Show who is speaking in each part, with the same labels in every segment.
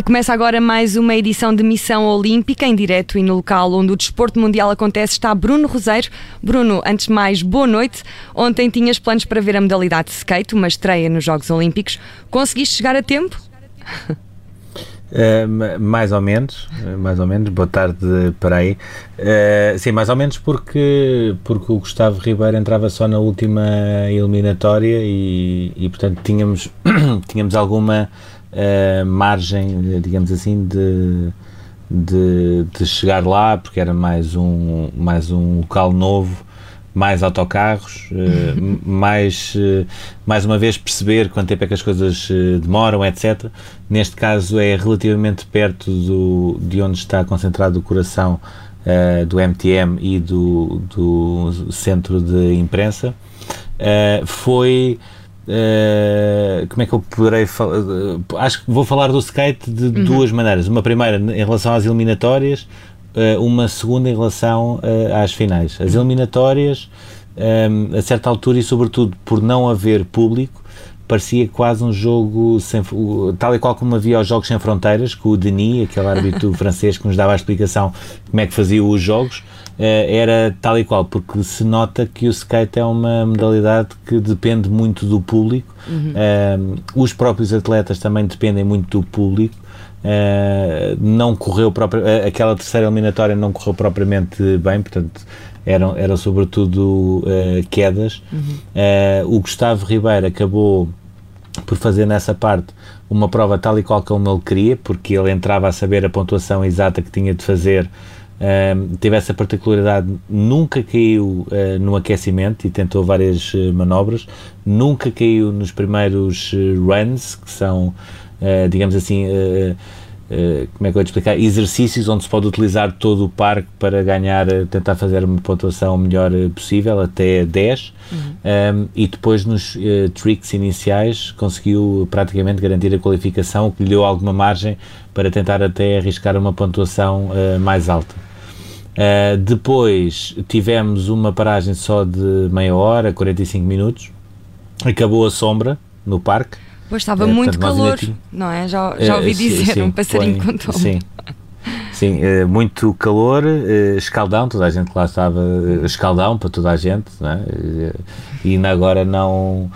Speaker 1: E começa agora mais uma edição de Missão Olímpica, em direto e no local onde o desporto mundial acontece está Bruno Roseiro. Bruno, antes de mais, boa noite. Ontem tinhas planos para ver a modalidade de skate, uma estreia nos Jogos Olímpicos. Conseguiste chegar a tempo?
Speaker 2: Uh, mais ou menos, mais ou menos, boa tarde para aí. Uh, sim, mais ou menos porque, porque o Gustavo Ribeiro entrava só na última eliminatória e, e portanto tínhamos, tínhamos alguma uh, margem, digamos assim, de, de, de, chegar lá, porque era mais um, mais um local novo mais autocarros, uh, mais, uh, mais uma vez perceber quanto tempo é que as coisas uh, demoram, etc. Neste caso é relativamente perto do, de onde está concentrado o coração do MTM e do, do centro de imprensa. foi. como é que eu poderei falar? acho que vou falar do skate de uhum. duas maneiras. Uma primeira em relação às eliminatórias, eh, uma segunda em relação uh, às finais. As eliminatórias, um, eh, a certa altura e sobretudo por não haver público, parecia quase um jogo sem, tal e qual como havia os Jogos Sem Fronteiras, com o Denis, aquele árbitro francês que nos dava a explicação como é que fazia os jogos, uh, era tal e qual, porque se nota que o skate é uma modalidade que depende muito do público, uhum. uh, os próprios atletas também dependem muito do público, Uh, não correu próprio, uh, aquela terceira eliminatória não correu propriamente bem, portanto eram, eram sobretudo uh, quedas. Uhum. o Gustavo Ribeiro acabou por fazer nessa parte uma prova tal e qual como ele queria, porque ele entrava a saber a pontuação exata que tinha de fazer. teve essa particularidade, nunca caiu no aquecimento e tentou várias manobras, nunca caiu nos primeiros runs, que são uh, digamos assim, uh, uh, como é que eu vou te explicar? Exercícios onde se pode utilizar todo o parque para ganhar, tentar fazer uma pontuação melhor possível, até 10. Uhum. Um, e depois nos tricks iniciais conseguiu praticamente garantir a qualificação, o que lhe deu alguma margem para tentar até arriscar uma pontuação mais alta. Uh, depois tivemos uma paragem só de meia hora, 45 minutos. Acabou a sombra no parque.
Speaker 1: Pois estava é, muito portanto, calor, não é? Já, já ouvi é, dizer, sim, um passarinho contou
Speaker 2: Sim, sim é, muito calor, é, escaldão, toda a gente lá estava, escaldão para toda a gente, não é? e ainda agora não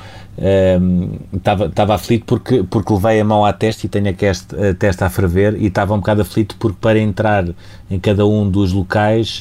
Speaker 2: estava, estava aflito porque, porque levei a mão à testa e tenho a, a testa a ferver e estava um bocado aflito porque para entrar em cada um dos locais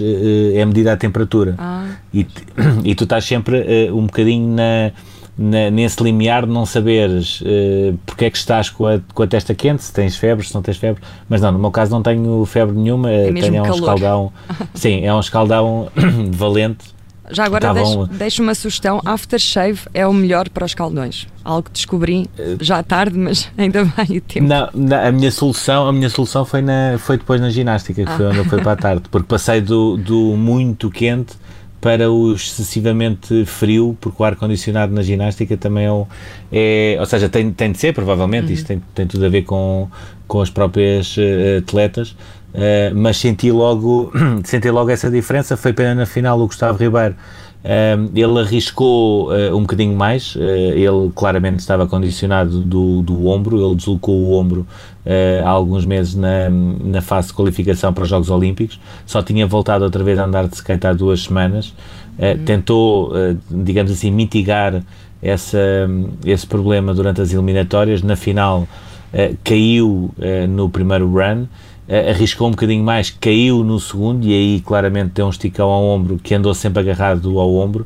Speaker 2: é medida a temperatura ah. e, e tu estás sempre um bocadinho na na, nesse limiar de não saberes uh, porque é que estás com a, com a testa quente, se tens febre, se não tens febre, mas não, no meu caso não tenho febre nenhuma, é tenho é um escaldão, sim, é um escaldão valente.
Speaker 1: Já agora deixo, deixo, uma sugestão: aftershave é o melhor para os caldões. Algo que descobri já tarde, mas ainda bem o tempo.
Speaker 2: Não, não, a minha solução, a minha solução foi, na, foi depois na ginástica, que ah. foi onde eu fui para a tarde, porque passei do, do muito quente para o excessivamente frio, porque o ar-condicionado na ginástica também é, é, ou seja, tem, tem de ser, provavelmente, uhum. isto tem, tem tudo a ver com, com as próprias uh, atletas, uh, mas senti logo, senti logo essa diferença, foi pena na final o Gustavo Ribeiro, uh, ele arriscou um bocadinho mais, ele claramente estava condicionado do, do ombro, ele deslocou o ombro uh, há alguns meses na, na fase de qualificação para os Jogos Olímpicos, só tinha voltado outra vez a andar de skate há duas semanas, uh, uhum. tentou, uh, digamos assim, mitigar essa, esse problema durante as eliminatórias, na final caiu no primeiro run, arriscou um bocadinho mais, caiu no segundo e aí claramente deu um esticão ao ombro que andou sempre agarrado ao ombro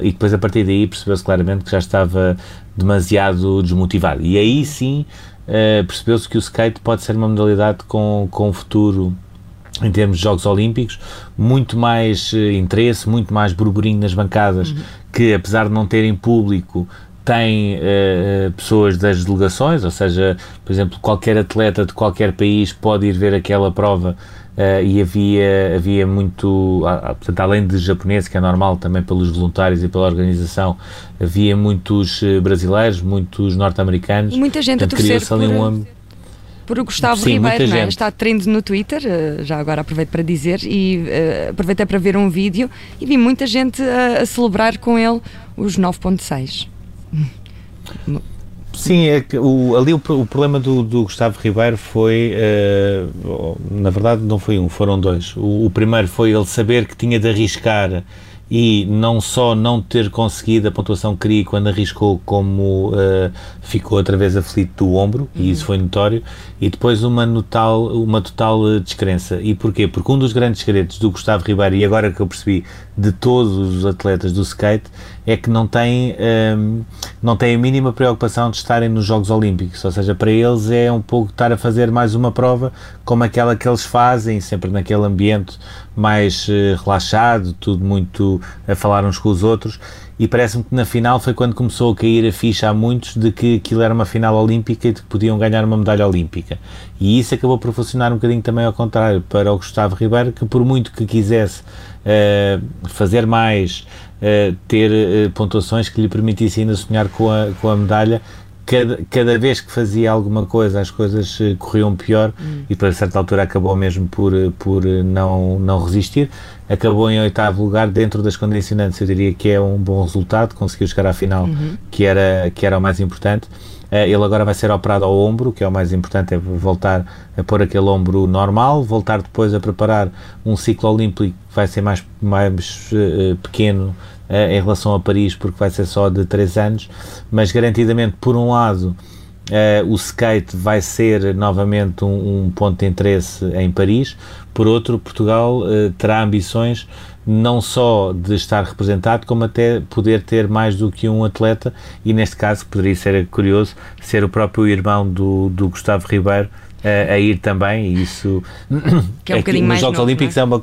Speaker 2: e depois a partir daí percebeu-se claramente que já estava demasiado desmotivado e aí sim uh, percebeu-se que o skate pode ser uma modalidade com, com futuro em termos de Jogos Olímpicos, muito mais uh, interesse, muito mais burburinho nas bancadas, uhum. que apesar de não terem público, tem uh, pessoas das delegações, ou seja, por exemplo, qualquer atleta de qualquer país pode ir ver aquela prova Uh, e havia, havia muito, portanto, além de japoneses, que é normal também pelos voluntários e pela organização, havia muitos brasileiros, muitos norte-americanos.
Speaker 1: Muita gente portanto, a torcer por, um por o Gustavo Sim, Ribeiro, é? está trend no Twitter, já agora aproveito para dizer, e uh, aproveitei para ver um vídeo e vi muita gente a, a celebrar com ele os 9.6.
Speaker 2: Sim, é que o, ali o, o problema do, do, Gustavo Ribeiro foi, uh, na verdade não foi um, foram dois. O, o, primeiro foi ele saber que tinha de arriscar e não só não ter conseguido a pontuação que queria quando arriscou, como uh, ficou outra vez aflito do ombro, uhum. e isso foi notório, e depois uma, total, uma total eh, descrença. E porquê? Porque um dos grandes segredos do Gustavo Ribeiro, e agora que eu percebi, de todos os atletas do skate, é que não têm, um, ehm, não têm a mínima preocupação de estarem nos Jogos Olímpicos, ou seja, para eles é um pouco estar a fazer mais uma prova como aquela que eles fazem, sempre naquele ambiente mais uh, relaxado, tudo muito a falar uns com os outros, e parece-me que na final foi quando começou a cair a ficha a muitos de que aquilo era uma final olímpica e de que podiam ganhar uma medalha olímpica. E isso acabou por funcionar um bocadinho também ao contrário para o Gustavo Ribeiro, que por muito que quisesse uh, fazer mais, uh, ter uh, pontuações que lhe permitissem ainda sonhar com a, com a medalha, cada, cada vez que fazia alguma coisa as coisas uh, corriam pior hum. e para certa altura acabou mesmo por, eh, por eh, não, não resistir. Acabou em oitavo lugar dentro das condicionantes, eu diria que é um bom resultado, conseguiu chegar à final, uhum. que, era, que era o mais importante. Uh, ele agora vai ser operado ao ombro, que é o mais importante, é voltar a pôr aquele ombro normal, voltar depois a preparar um ciclo olímpico que vai ser mais, mais uh, pequeno uh, em relação a Paris, porque vai ser só de 3 anos, mas garantidamente, por um lado, uh, o skate vai ser novamente um, um, ponto de interesse em Paris, por outro, Portugal uh, terá ambições não só de estar representado, como até poder ter mais do que um atleta, e neste caso poderia ser curioso ser o próprio irmão do, do Gustavo Ribeiro a ir também, e isso
Speaker 1: que é um bocadinho mais
Speaker 2: Jogos
Speaker 1: novo,
Speaker 2: Olímpicos
Speaker 1: é?
Speaker 2: é uma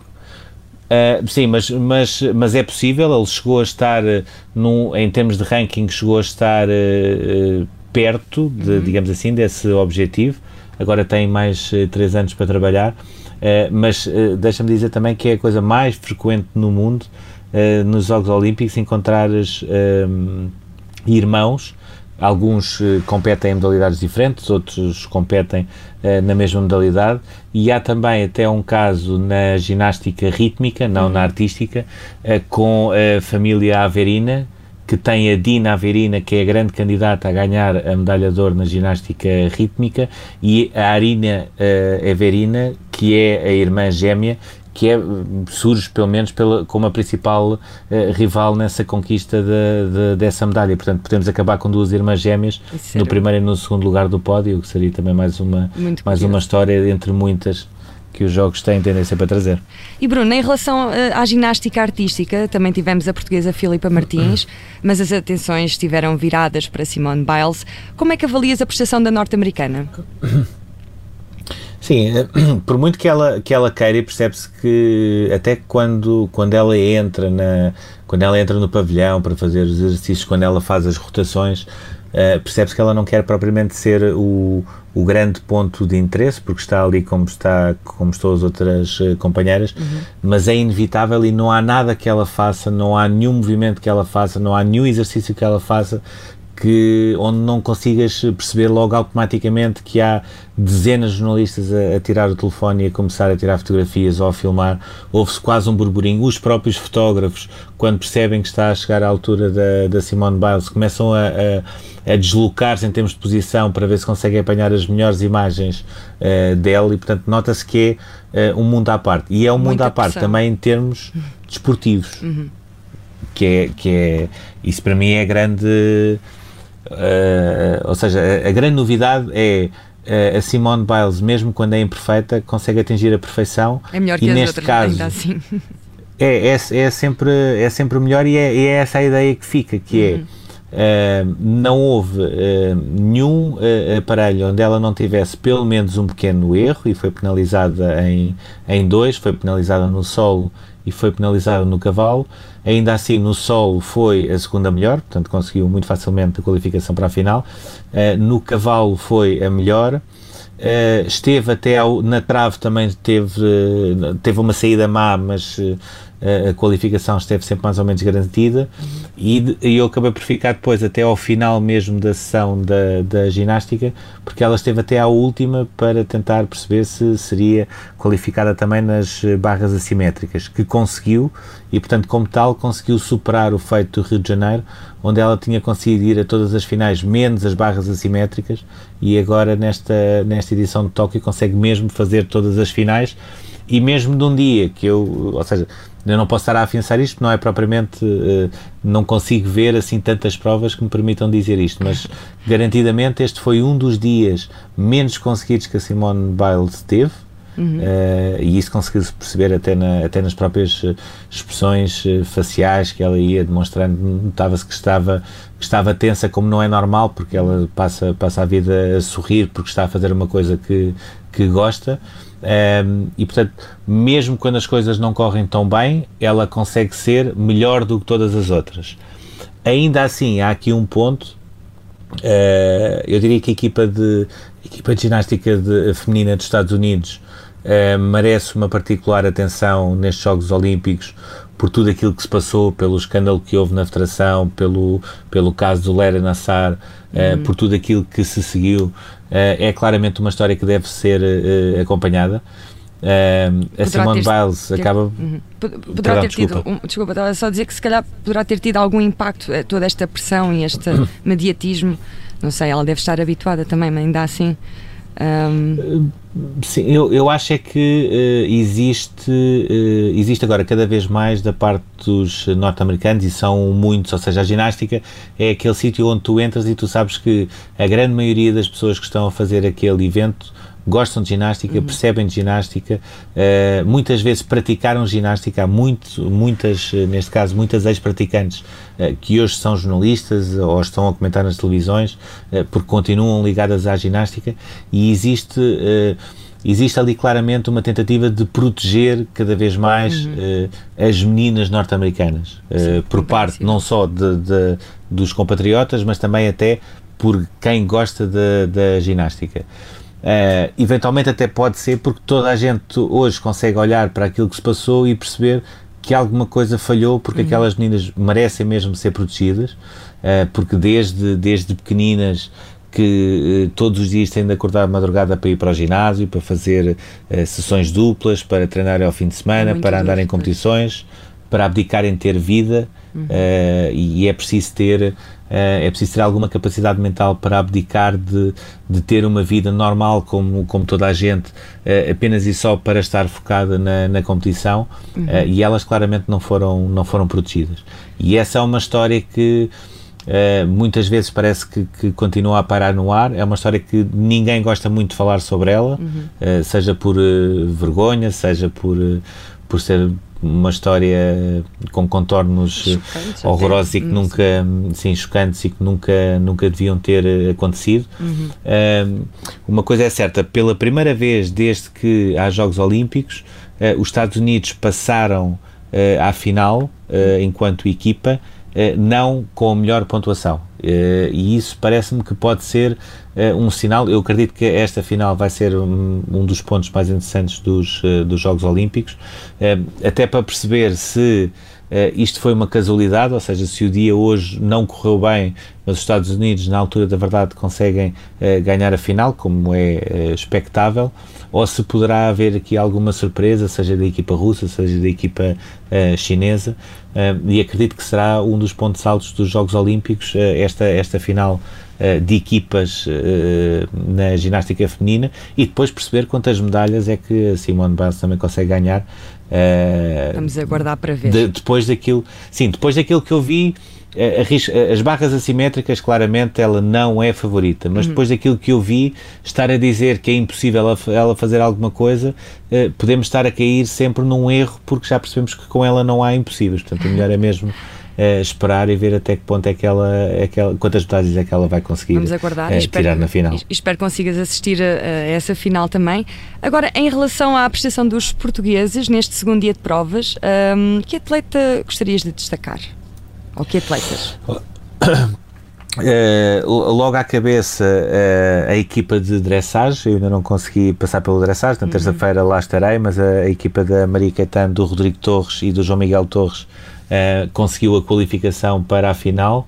Speaker 2: Uh, sim, mas, mas, mas é possível. Ele chegou a estar, uh, num, em termos de ranking, chegou a estar uh, perto, de, uhum. digamos assim, desse objetivo. Agora tem mais três anos para trabalhar. mas deixa-me dizer também que é a coisa mais frequente no mundo, nos Jogos Olímpicos, encontrar irmãos Alguns uh, competem em modalidades diferentes, outros competem uh, na mesma modalidade e há também até um caso na ginástica rítmica, não uhum. na artística, uh, com a família Averina, que tem a Dina Averina, que é a grande candidata a ganhar a medalha de ouro na ginástica rítmica, e a Arina Averina, que é a irmã gêmea, que é, surge pelo menos pela, como a principal uh, rival nessa conquista de, de, dessa medalha. Portanto, podemos acabar com duas irmãs gêmeas no primeiro e no segundo lugar do pódio, que seria também mais uma, mais uma história entre muitas que os jogos têm tendência para trazer.
Speaker 1: E Bruno, em relação uh, à ginástica artística, também tivemos a portuguesa Filipa Martins, mas as atenções estiveram viradas para Simone Biles. Como é que avalias a prestação da norte-americana?
Speaker 2: Sim, eh, por muito que ela, que ela queira, percebe-se que até quando, quando ela entra na quando ela entra no pavilhão para fazer os exercícios, quando ela faz as rotações, uh, percebe-se que ela não quer propriamente ser o, o grande ponto de interesse, porque está ali como, está, como estão as outras uh, companheiras, uhum. mas é inevitável e não há nada que ela faça, não há nenhum movimento que ela faça, não há nenhum exercício que ela faça que, onde não consigas perceber logo automaticamente que há dezenas de jornalistas a, a, tirar o telefone e a começar a tirar fotografias ou a filmar, houve-se quase um burburinho. Os próprios fotógrafos, quando percebem que está a chegar à altura da, da Simone Biles, começam a, a, a deslocar-se em termos de posição para ver se conseguem apanhar as melhores imagens uh, dela e, portanto, nota-se que é uh, um mundo à parte. E é um Muita mundo à parte também em termos desportivos. Uhum. Que é, que é, isso para mim é grande ou seja, a, a, grande novidade é uh, a Simone Biles, mesmo quando é imperfeita, consegue atingir a perfeição.
Speaker 1: É melhor que e as neste outras, caso, ainda assim.
Speaker 2: É, é, é, sempre, é sempre o melhor e é, é essa a ideia que fica, que é, uhum. é uh, não houve nenhum aparelho onde ela não tivesse pelo menos um pequeno erro e foi penalizada em, em dois, foi penalizada no solo e foi penalizada no cavalo. Ainda assim, no solo foi a segunda melhor, portanto conseguiu muito facilmente a qualificação para a final. Uh, no cavalo foi a melhor. Uh, esteve até ao, na trave também teve, teve uma saída má, mas uh, a qualificação esteve sempre mais ou menos garantida. E, e eu acabei por ficar depois até ao final mesmo da sessão da, da ginástica, porque ela esteve até à última para tentar perceber se seria qualificada também nas barras assimétricas, que conseguiu e portanto como tal conseguiu superar o feito do Rio de Janeiro, onde ela tinha conseguido ir a todas as finais, menos as barras assimétricas, e agora nesta, nesta edição de Tóquio consegue mesmo fazer todas as finais, e mesmo de um dia que eu, ou seja, eu não posso estar a afiançar isto, não é propriamente, uh, não consigo ver assim tantas provas que me permitam dizer isto, mas garantidamente este foi um dos dias menos conseguidos que a Simone Biles teve, Uhum. Uh, e isso conseguiu-se perceber até, na, até nas próprias eh, expressões faciais que ela ia demonstrando, notava-se que estava, que estava tensa, como não é normal, porque ela passa, passa a vida a sorrir porque está a fazer uma coisa que, que gosta. Um, e portanto, mesmo quando as coisas não correm tão bem, ela consegue ser melhor do que todas as outras. Ainda assim, há aqui um ponto. Uh, eu diria que a equipa de, a equipa de ginástica de, feminina dos Estados Unidos uh, merece uma particular atenção nestes Jogos Olímpicos por tudo aquilo que se passou, pelo escândalo que houve na federação, pelo, pelo caso do Lera Nassar, uh, por tudo aquilo que se seguiu eh, é claramente uma história que deve ser eh, acompanhada. Uh, a Simone ter, Biles ter, acaba. Uhum.
Speaker 1: Poderá ter tido. Um, desculpa, estava só a dizer que se calhar poderá ter tido algum impacto toda esta pressão e este mediatismo. Não sei, ela deve estar habituada também, mas ainda assim. Um...
Speaker 2: Sim, eu, eu acho é que uh, existe, uh, existe agora cada vez mais da parte dos norte-americanos, e são muitos, ou seja, a ginástica é aquele sítio onde tu entras e tu sabes que a grande maioria das pessoas que estão a fazer aquele evento gostam de ginástica, uhum. percebem de ginástica, uh, muitas vezes praticaram ginástica, há muito, muitas, neste caso, muitas ex-praticantes uh, que hoje são jornalistas ou estão a comentar nas televisões uh, porque continuam ligadas à ginástica e existe existe ali claramente uma tentativa de proteger cada vez mais uhum. as meninas norte-americanas, por parte não só de, de, dos compatriotas, mas também até por quem gosta da ginástica. Uh, eventualmente até pode ser porque toda a gente hoje consegue olhar para aquilo que se passou e perceber que alguma coisa falhou porque uhum. aquelas meninas merecem mesmo ser protegidas, uh, porque desde, desde pequeninas que uh, todos os dias têm de acordar de madrugada para ir para o ginásio, para fazer sessões duplas, para treinar ao fim de semana, é para andar em competições, para abdicar em ter vida uhum. e é preciso ter é preciso ter alguma capacidade mental para abdicar de, de ter uma vida normal como, como toda a gente, eh, apenas e só para estar focada na, na competição uhum. Eh, e elas claramente não foram, não foram protegidas. E essa é uma história que Uh, muitas vezes parece que, que, continua a parar no ar. É uma história que ninguém gosta muito de falar sobre ela, uhum. uh, seja por uh, vergonha, seja por, por ser uma história com contornos chocantes, horrorosos e que nunca, sim, chocantes e que nunca, nunca deviam ter eh, acontecido. Uhum. Uh, uma coisa é certa, pela primeira vez desde que há Jogos Olímpicos, uh, os Estados Unidos passaram uh, à final enquanto equipa, não com a melhor pontuação. e isso parece-me que pode ser uh, um sinal. Eu acredito que esta final vai ser um, um dos pontos mais interessantes dos, dos Jogos Olímpicos, até para perceber se isto foi uma casualidade, ou seja, se o dia hoje não correu bem, mas os Estados Unidos, na altura da verdade, conseguem ganhar a final, como é expectável, ou se poderá haver aqui alguma surpresa, seja da equipa russa, seja da equipa chinesa, e acredito que será um dos pontos altos dos Jogos Olímpicos, esta, esta final eh, de equipas eh, na ginástica feminina e depois perceber quantas medalhas é que Simone Biles também consegue ganhar.
Speaker 1: Eh, Vamos aguardar para ver.
Speaker 2: De, depois daquilo, sim, depois daquilo que eu vi, as barras assimétricas, claramente, ela não é favorita, mas uhum. depois daquilo que eu vi, estar a dizer que é impossível ela fazer alguma coisa, podemos estar a cair sempre num erro, porque já percebemos que com ela não há impossíveis. Portanto, o melhor é mesmo uh, esperar e ver até que ponto é que ela, é que ela quantas medalhas é que ela vai conseguir Vamos aguardar. Uh, espero, tirar na final.
Speaker 1: Espero que consigas assistir a, a, essa final também. Agora, em relação à prestação dos portugueses neste segundo dia de provas, um, que atleta gostarias de destacar? Ou que atletas?
Speaker 2: Uh, logo à cabeça uh, a equipa de dressage, eu ainda não consegui passar pelo dressage, na uhum. terça-feira lá estarei, mas a, a, equipa da Maria Caetano, do Rodrigo Torres e do João Miguel Torres uh, conseguiu a qualificação para a final.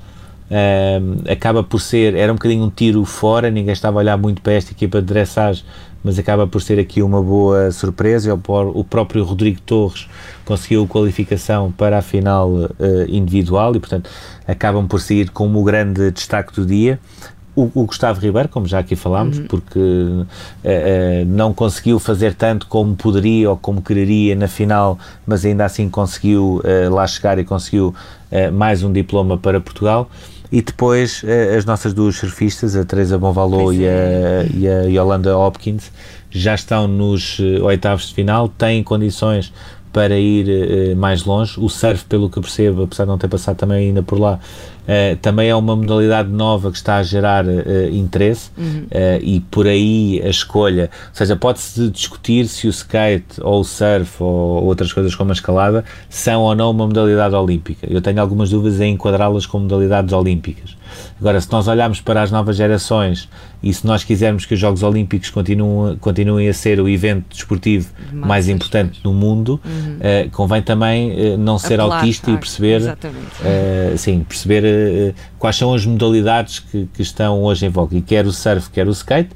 Speaker 2: acaba por ser, era um bocadinho um tiro fora, ninguém estava a olhar muito para esta equipa de dressage, mas acaba por ser aqui uma boa surpresa. O próprio Rodrigo Torres conseguiu a qualificação para a final uh, individual e, portanto, acabam por sair como o grande destaque do dia. O, o, Gustavo Ribeiro, como já aqui falámos, uhum. porque uh, uh, não conseguiu fazer tanto como poderia ou como quereria na final, mas ainda assim conseguiu uh, lá chegar e conseguiu mais um diploma para Portugal. E depois as nossas duas surfistas, a Teresa Bonvalot e a, é. e a Yolanda Hopkins, já estão nos oitavos de final, têm condições para ir uh, mais longe. O surf, pelo que percebo, apesar de não ter passado também ainda por lá, uh, também é uma modalidade nova que está a gerar uh, interesse uhum. e por aí a escolha, ou seja, pode-se discutir se o skate ou o surf ou outras coisas como a escalada são ou não uma modalidade olímpica. Eu tenho algumas dúvidas em enquadrá-las como modalidades olímpicas. Agora, se nós olharmos para as novas gerações e se nós quisermos que os Jogos Olímpicos continuem, continuem a ser o evento desportivo mais, mais importante do mundo, uhum. uh, convém também uh, não ser Apelar, autista e perceber, uh, sim, perceber quais são as modalidades que, que, estão hoje em voga. E quer o surf, quer o skate,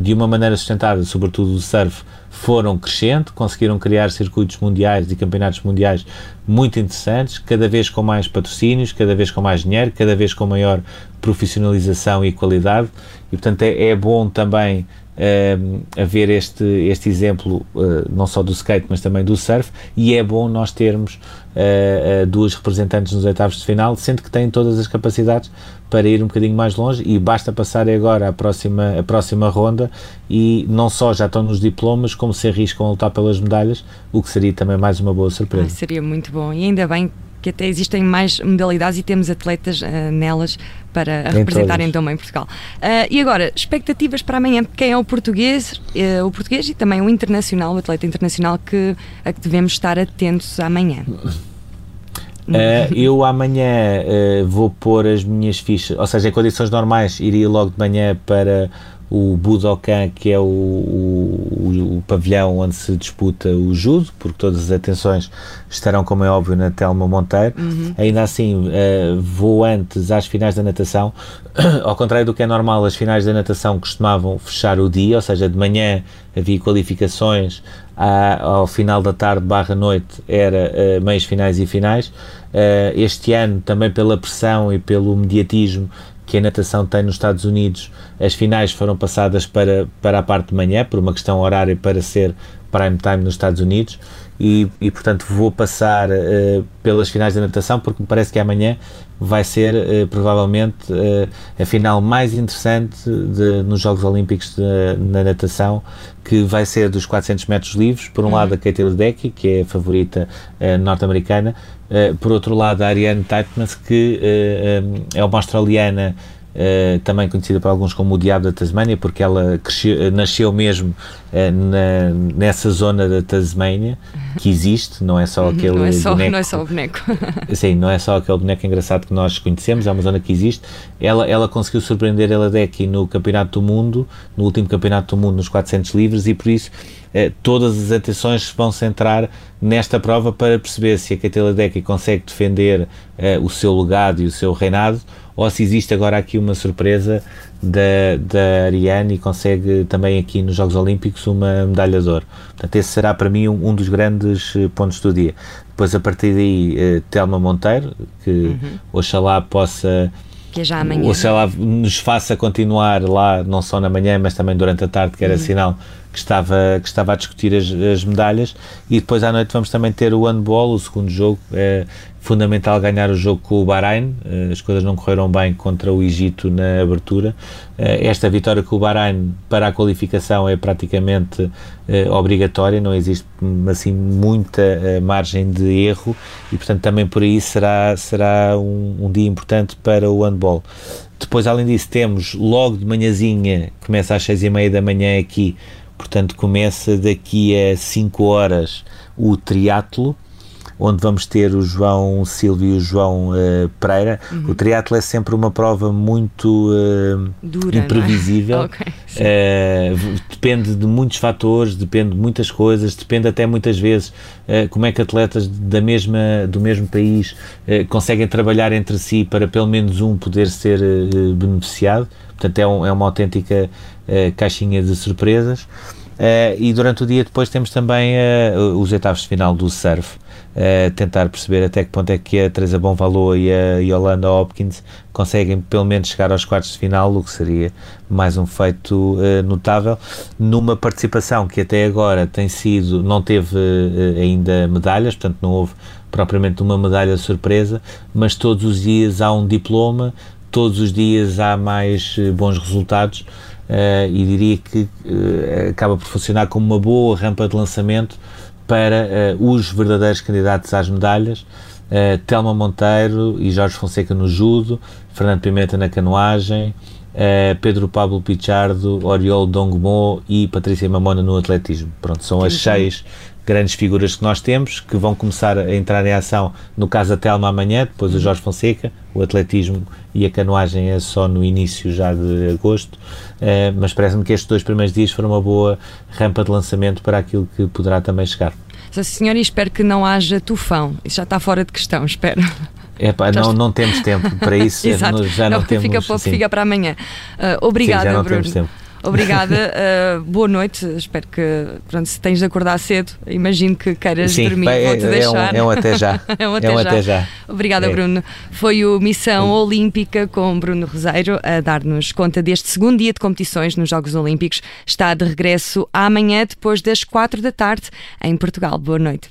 Speaker 2: de uma maneira sustentada, sobretudo o surf, foram crescendo, conseguiram criar circuitos mundiais e campeonatos mundiais muito interessantes, cada vez com mais patrocínios, cada vez com mais dinheiro, cada vez com maior profissionalização e qualidade, e portanto é, é bom também uh, haver este, este exemplo, uh, não só do skate, mas também do surf, e é bom nós termos uh, duas representantes nos oitavos de final, sendo que têm todas as capacidades para ir um bocadinho mais longe e basta passar agora a próxima, a próxima ronda e não só já estão nos diplomas, como se arriscam a lutar pelas medalhas, o que seria também mais uma boa surpresa.
Speaker 1: seria muito bom e ainda bem que até existem mais modalidades e temos atletas nelas para em representarem todas. também Portugal. Uh, e agora, expectativas para amanhã? Quem é o português, uh, o português e também o internacional, o atleta internacional que, a que devemos estar atentos amanhã?
Speaker 2: Uh, eu amanhã uh, vou pôr as minhas fichas, ou seja, em condições normais, iria logo de manhã para o Budokan, que é o, o, o, pavilhão onde se disputa o judo, porque todas as atenções estarão, como é óbvio, na Telma Monteiro. Uhum. Ainda assim, uh, vou antes às finais da natação. Ao contrário do que é normal, as finais da natação costumavam fechar o dia, ou seja, de manhã havia qualificações, à, ao final da tarde barra noite era uh, meios finais e finais. Uh, este ano, também pela pressão e pelo mediatismo, que a natação tem nos Estados Unidos, as finais foram passadas para, para a parte de manhã, por uma questão horária para ser prime time nos Estados Unidos. E, e portanto vou passar uh, pelas finais da natação porque me parece que amanhã vai ser uh, provavelmente uh, a final mais interessante de, nos Jogos Olímpicos de, na natação que vai ser dos 400 metros livres por um uhum. lado a Katie Ledecky que é a favorita norte-americana Uh, por outro lado, a Ariane Titmus, que é uma australiana também conhecida por alguns como o Diabo da Tasmânia, porque ela cresceu, nasceu mesmo na, nessa zona da Tasmânia que existe, não é só uhum, aquele
Speaker 1: não é
Speaker 2: só, boneco.
Speaker 1: Não é só o boneco.
Speaker 2: sim, não é só aquele boneco engraçado que nós conhecemos, é uma zona que existe. Ela, ela conseguiu surpreender ela Deck no Campeonato do Mundo, no último Campeonato do Mundo, nos 400 livres, e por isso uh, todas as atenções se vão centrar nesta prova para perceber se a Catela Deck consegue defender o seu legado e o seu reinado ou se existe agora aqui uma surpresa da, da Ariane e consegue também aqui nos Jogos Olímpicos uma medalha de ouro. Portanto, esse será para mim um, um dos grandes eh, pontos do dia. Depois, a partir daí, uh, Telma Monteiro, que uhum. oxalá possa
Speaker 1: que é já amanhã.
Speaker 2: Oxalá nos faça continuar lá, não só na manhã, mas também durante a tarde, que era uhum. sinal que estava, que estava a discutir as, as, medalhas. E depois à noite vamos também ter o handball, o segundo jogo. É fundamental ganhar o jogo com o Bahrein. Eh, as coisas não correram bem contra o Egito na abertura. Eh, esta vitória com o Bahrein para a qualificação é praticamente eh, obrigatória, não existe assim muita margem de erro e portanto também por aí será, será um, um dia importante para o handball. Depois, além disso, temos logo de manhãzinha, começa às seis e meia da manhã aqui, Portanto, começa daqui a 5 horas o triatlo. Onde vamos ter o João Silva e o João uh, Pereira. Uhum. O triatlo é sempre uma prova muito uh, Dura, é? imprevisível. É? okay, uh, depende de muitos fatores, depende de muitas coisas, depende até muitas vezes como é que atletas da mesma, do mesmo país conseguem trabalhar entre si para pelo menos um poder ser beneficiado. Portanto, é, um, é uma autêntica caixinha de surpresas. Uh, e durante o dia depois temos também uh, os oitavos de final do surf, uh, tentar perceber até que ponto é que a Teresa Bonvalor e a Yolanda Hopkins conseguem pelo menos chegar aos quartos de final, o que seria mais um feito notável, numa participação que até agora tem sido, não teve ainda medalhas, portanto não houve propriamente uma medalha surpresa, mas todos os dias há um diploma, todos os dias há mais bons resultados uh, e diria que uh, acaba por funcionar como uma boa rampa de lançamento para uh, os verdadeiros candidatos às medalhas. Telma Monteiro e Jorge Fonseca no judo, Fernando Pimenta na canoagem, Pedro Pablo Pichardo, Oriol Dongmo e Patrícia Mamona no atletismo. Pronto, são as seis grandes figuras que nós temos, que vão começar a entrar em ação, no caso a Telma amanhã, depois o Jorge Fonseca, o atletismo e a canoagem é só no início já de agosto, uh, mas parece-me que estes dois primeiros dias foram uma boa rampa de lançamento para aquilo que poderá também chegar.
Speaker 1: Sim, senhora, espero que não haja tufão, isso já está fora de questão, espero.
Speaker 2: Epá, não, não temos tempo para isso, já não, não temos.
Speaker 1: Fica, fica para amanhã. Uh, obrigada, sim, já não Bruno. Temos tempo. Obrigada, uh, boa noite. Espero que, pronto, se tens de acordar cedo, imagino que queiras Sim, dormir.
Speaker 2: É, deixar. É um, é um até já.
Speaker 1: é um até, é um já. até já. Obrigada, é. Bruno. Foi o Missão é. Olímpica com Bruno Roseiro a dar-nos conta deste segundo dia de competições nos Jogos Olímpicos. Está de regresso amanhã, depois das quatro da tarde, em Portugal. Boa noite.